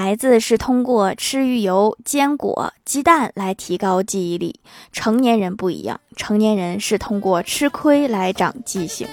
孩子是通过吃鱼油坚果鸡蛋来提高记忆力。成年人不一样成年人是通过吃亏来长记性。